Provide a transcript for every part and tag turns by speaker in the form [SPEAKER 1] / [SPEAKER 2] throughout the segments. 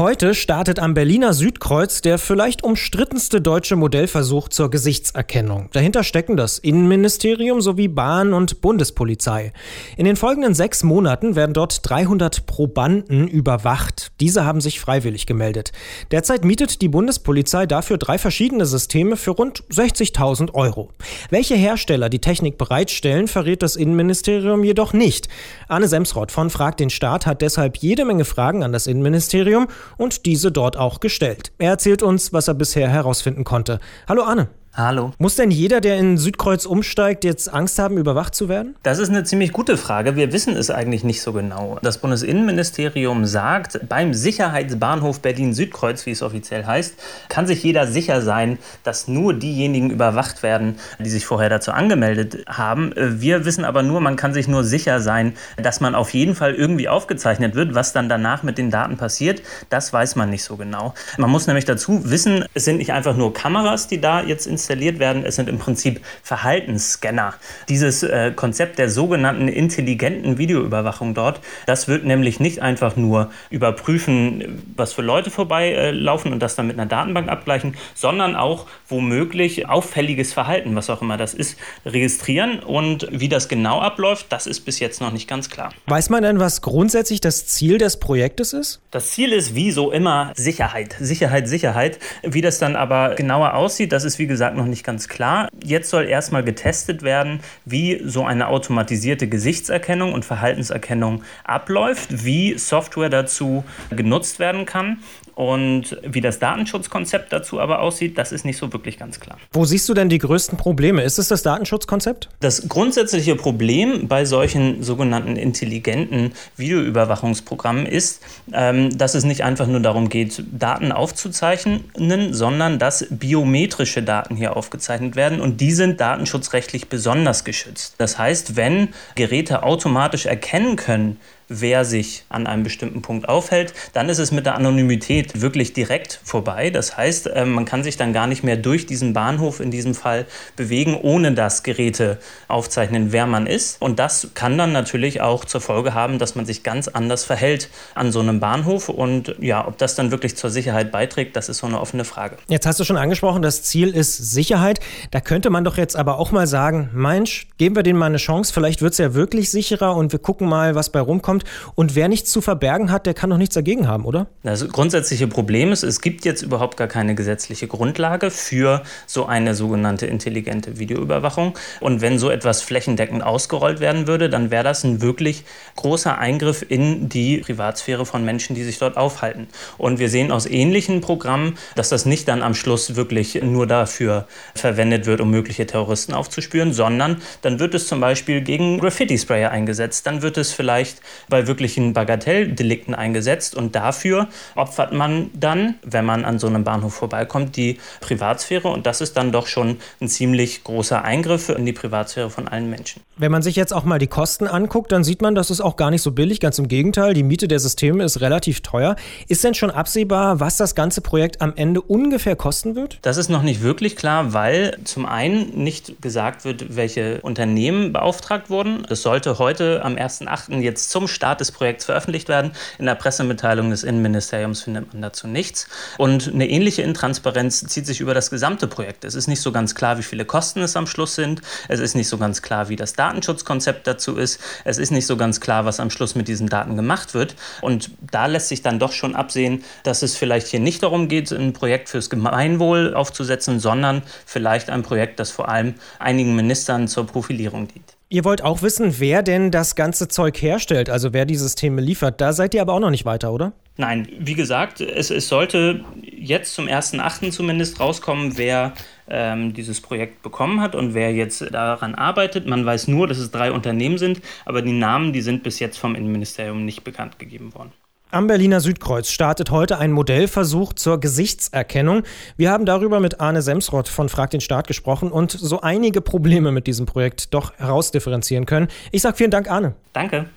[SPEAKER 1] Heute startet am Berliner Südkreuz der vielleicht umstrittenste deutsche Modellversuch zur Gesichtserkennung. Dahinter stecken das Innenministerium sowie Bahn- und Bundespolizei. In den folgenden sechs Monaten werden dort 300 Probanden überwacht. Diese haben sich freiwillig gemeldet. Derzeit mietet die Bundespolizei dafür drei verschiedene Systeme für rund 60.000 Euro. Welche Hersteller die Technik bereitstellen, verrät das Innenministerium jedoch nicht. Arne Semsrott von Frag den Staat hat deshalb jede Menge Fragen an das Innenministerium und diese dort auch gestellt. Er erzählt uns, was er bisher herausfinden konnte. Hallo Arne.
[SPEAKER 2] Hallo.
[SPEAKER 1] Muss denn jeder, der in Südkreuz umsteigt, jetzt Angst haben, überwacht zu werden?
[SPEAKER 2] Das ist eine ziemlich gute Frage. Wir wissen es eigentlich nicht so genau. Das Bundesinnenministerium sagt, beim Sicherheitsbahnhof Berlin-Südkreuz, wie es offiziell heißt, kann sich jeder sicher sein, dass nur diejenigen überwacht werden, die sich vorher dazu angemeldet haben. Wir wissen aber nur, man kann sich nur sicher sein, dass man auf jeden Fall irgendwie aufgezeichnet wird. Was dann danach mit den Daten passiert, das weiß man nicht so genau. Man muss nämlich dazu wissen, es sind nicht einfach nur Kameras, die da jetzt ins installiert werden. Es sind im Prinzip Verhaltensscanner. Dieses äh, Konzept der sogenannten intelligenten Videoüberwachung dort, das wird nämlich nicht einfach nur überprüfen, was für Leute vorbeilaufen äh, und das dann mit einer Datenbank abgleichen, sondern auch womöglich auffälliges Verhalten, was auch immer das ist, registrieren. Und wie das genau abläuft, das ist bis jetzt noch nicht ganz klar.
[SPEAKER 1] Weiß man denn, was grundsätzlich das Ziel des Projektes ist?
[SPEAKER 2] Das Ziel ist wie so immer Sicherheit. Sicherheit, Sicherheit. Wie das dann aber genauer aussieht, das ist wie gesagt gesagt noch nicht ganz klar. Jetzt soll erstmal getestet werden, wie so eine automatisierte Gesichtserkennung und Verhaltenserkennung abläuft, wie Software dazu genutzt werden kann und wie das Datenschutzkonzept dazu aber aussieht, das ist nicht so wirklich ganz klar.
[SPEAKER 1] Wo siehst du denn die größten Probleme? Ist es das Datenschutzkonzept?
[SPEAKER 2] Das grundsätzliche Problem bei solchen sogenannten intelligenten Videoüberwachungsprogrammen ist, ähm, dass es nicht einfach nur darum geht, Daten aufzuzeichnen, sondern dass biometrische Daten hier aufgezeichnet werden und die sind datenschutzrechtlich besonders geschützt. Das heißt, wenn Geräte automatisch erkennen können, wer sich an einem bestimmten Punkt aufhält, dann ist es mit der Anonymität wirklich direkt vorbei. Das heißt, äh, man kann sich dann gar nicht mehr durch diesen Bahnhof in diesem Fall bewegen, ohne dass Geräte aufzeichnen, wer man ist. Und das kann dann natürlich auch zur Folge haben, dass man sich ganz anders verhält an so einem Bahnhof. Und ja, ob das dann wirklich zur Sicherheit beiträgt, das ist so eine offene Frage.
[SPEAKER 1] Jetzt hast du schon angesprochen, das Ziel ist Sicherheit. Da könnte man doch jetzt aber auch mal sagen, Mensch, geben wir denen mal eine Chance, vielleicht wird es ja wirklich sicherer und wir gucken mal, was bei rumkommt kommt. Und wer nichts zu verbergen hat, der kann doch nichts dagegen haben, oder?
[SPEAKER 2] Das grundsätzliche Problem ist, es gibt jetzt überhaupt gar keine gesetzliche Grundlage für so eine sogenannte intelligente Videoüberwachung. Und wenn so etwas flächendeckend ausgerollt werden würde, dann wäre das ein wirklich großer Eingriff in die Privatsphäre von Menschen, die sich dort aufhalten. Und wir sehen aus ähnlichen Programmen, dass das nicht dann am Schluss wirklich nur dafür verwendet wird, um mögliche Terroristen aufzuspüren, sondern dann wird es zum Beispiel gegen Graffiti-Sprayer eingesetzt. Dann wird es vielleicht bei wirklichen Bagatelldelikten eingesetzt und dafür opfert man dann, wenn man an so einem Bahnhof vorbeikommt, die Privatsphäre und das ist dann doch schon ein ziemlich großer Eingriff in die Privatsphäre von allen Menschen.
[SPEAKER 1] Wenn man sich jetzt auch mal die Kosten anguckt, dann sieht man, das ist auch gar nicht so billig, ganz im Gegenteil, die Miete der Systeme ist relativ teuer. Ist denn schon absehbar, was das ganze Projekt am Ende ungefähr kosten wird?
[SPEAKER 2] Das ist noch nicht wirklich klar, weil zum einen nicht gesagt wird, welche Unternehmen beauftragt wurden. Das sollte heute am 1.8. jetzt zum Start des Projekts veröffentlicht werden. In der Pressemitteilung des Innenministeriums findet man dazu nichts. Und eine ähnliche Intransparenz zieht sich über das gesamte Projekt. Es ist nicht so ganz klar, wie viele Kosten es am Schluss sind. Es ist nicht so ganz klar, wie das Datenschutzkonzept dazu ist. Es ist nicht so ganz klar, was am Schluss mit diesen Daten gemacht wird. Und da lässt sich dann doch schon absehen, dass es vielleicht hier nicht darum geht, ein Projekt fürs Gemeinwohl aufzusetzen, sondern vielleicht ein Projekt, das vor allem einigen Ministern zur Profilierung dient.
[SPEAKER 1] Ihr wollt auch wissen, wer denn das ganze Zeug herstellt, also wer die Systeme liefert. Da seid ihr aber auch noch nicht weiter, oder?
[SPEAKER 2] Nein, wie gesagt, es, es sollte jetzt zum 1.8. zumindest rauskommen, wer ähm, dieses Projekt bekommen hat und wer jetzt daran arbeitet. Man weiß nur, dass es drei Unternehmen sind, aber die Namen, die sind bis jetzt vom Innenministerium nicht bekannt gegeben worden.
[SPEAKER 1] Am Berliner Südkreuz startet heute ein Modellversuch zur Gesichtserkennung. Wir haben darüber mit Arne Semsrott von Frag den Staat gesprochen und so einige Probleme mit diesem Projekt doch herausdifferenzieren können. Ich sage vielen Dank, Arne.
[SPEAKER 2] Danke.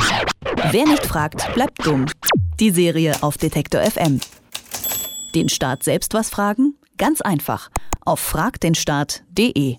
[SPEAKER 3] Wer nicht fragt, bleibt dumm. Die Serie auf Detektor FM. Den Staat selbst was fragen? Ganz einfach. Auf fragdenstaat.de.